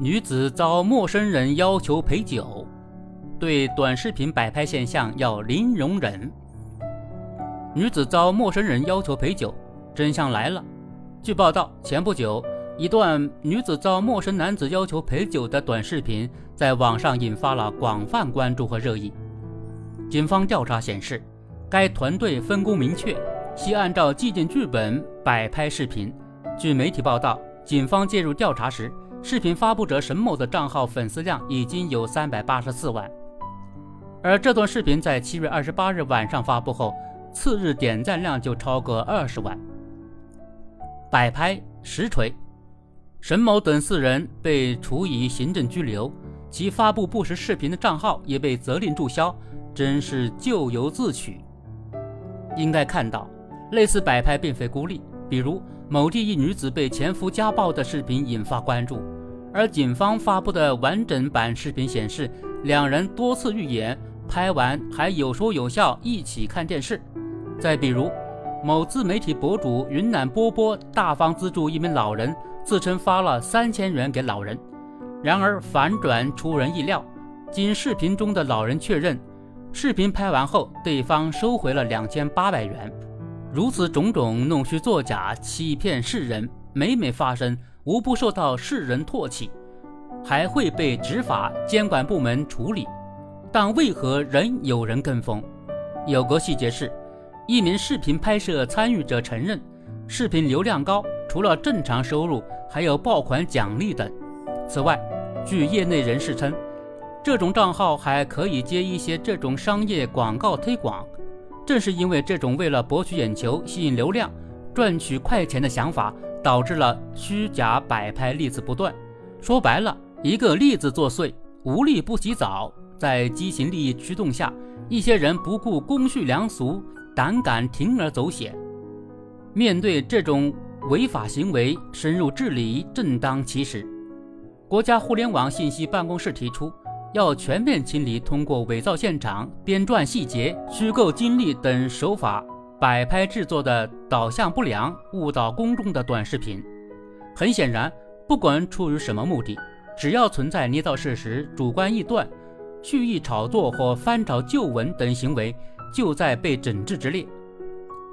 女子遭陌生人要求陪酒，对短视频摆拍现象要零容忍。女子遭陌生人要求陪酒，真相来了。据报道，前不久，一段女子遭陌生男子要求陪酒的短视频在网上引发了广泛关注和热议。警方调查显示，该团队分工明确，系按照既定剧本摆拍视频。据媒体报道，警方介入调查时，视频发布者沈某的账号粉丝量已经有三百八十四万，而这段视频在七月二十八日晚上发布后。次日点赞量就超过二十万。摆拍实锤，沈某等四人被处以行政拘留，其发布不实视频的账号也被责令注销，真是咎由自取。应该看到，类似摆拍并非孤立，比如某地一女子被前夫家暴的视频引发关注，而警方发布的完整版视频显示，两人多次预演，拍完还有说有笑一起看电视。再比如，某自媒体博主云南波波大方资助一名老人，自称发了三千元给老人，然而反转出人意料。经视频中的老人确认，视频拍完后，对方收回了两千八百元。如此种种弄虚作假、欺骗世人，每每发生，无不受到世人唾弃，还会被执法监管部门处理。但为何仍有人跟风？有个细节是。一名视频拍摄参与者承认，视频流量高，除了正常收入，还有爆款奖励等。此外，据业内人士称，这种账号还可以接一些这种商业广告推广。正是因为这种为了博取眼球、吸引流量、赚取快钱的想法，导致了虚假摆拍例子不断。说白了，一个例子作祟，无利不起早。在畸形利益驱动下，一些人不顾公序良俗。胆敢铤而走险，面对这种违法行为，深入治理正当其时。国家互联网信息办公室提出，要全面清理通过伪造现场、编撰细节、虚构经历等手法摆拍制作的导向不良、误导公众的短视频。很显然，不管出于什么目的，只要存在捏造事实、主观臆断、蓄意炒作或翻炒旧闻等行为。就在被整治之列。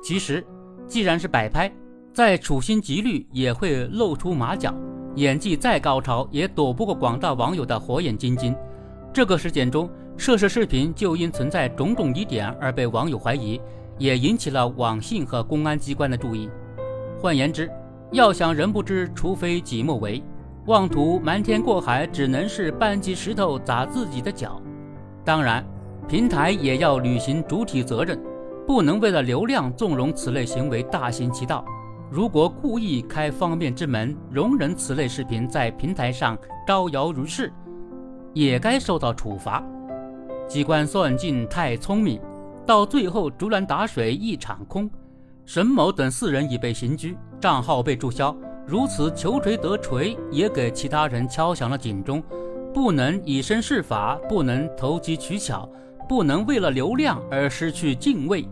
其实，既然是摆拍，再处心积虑也会露出马脚，演技再高超也躲不过广大网友的火眼金睛。这个事件中，涉事视频就因存在种种疑点而被网友怀疑，也引起了网信和公安机关的注意。换言之，要想人不知，除非己莫为，妄图瞒天过海，只能是搬起石头砸自己的脚。当然。平台也要履行主体责任，不能为了流量纵容此类行为大行其道。如果故意开方便之门，容忍此类视频在平台上招摇如市，也该受到处罚。机关算尽太聪明，到最后竹篮打水一场空。沈某等四人已被刑拘，账号被注销。如此求锤得锤，也给其他人敲响了警钟：不能以身试法，不能投机取巧。不能为了流量而失去敬畏。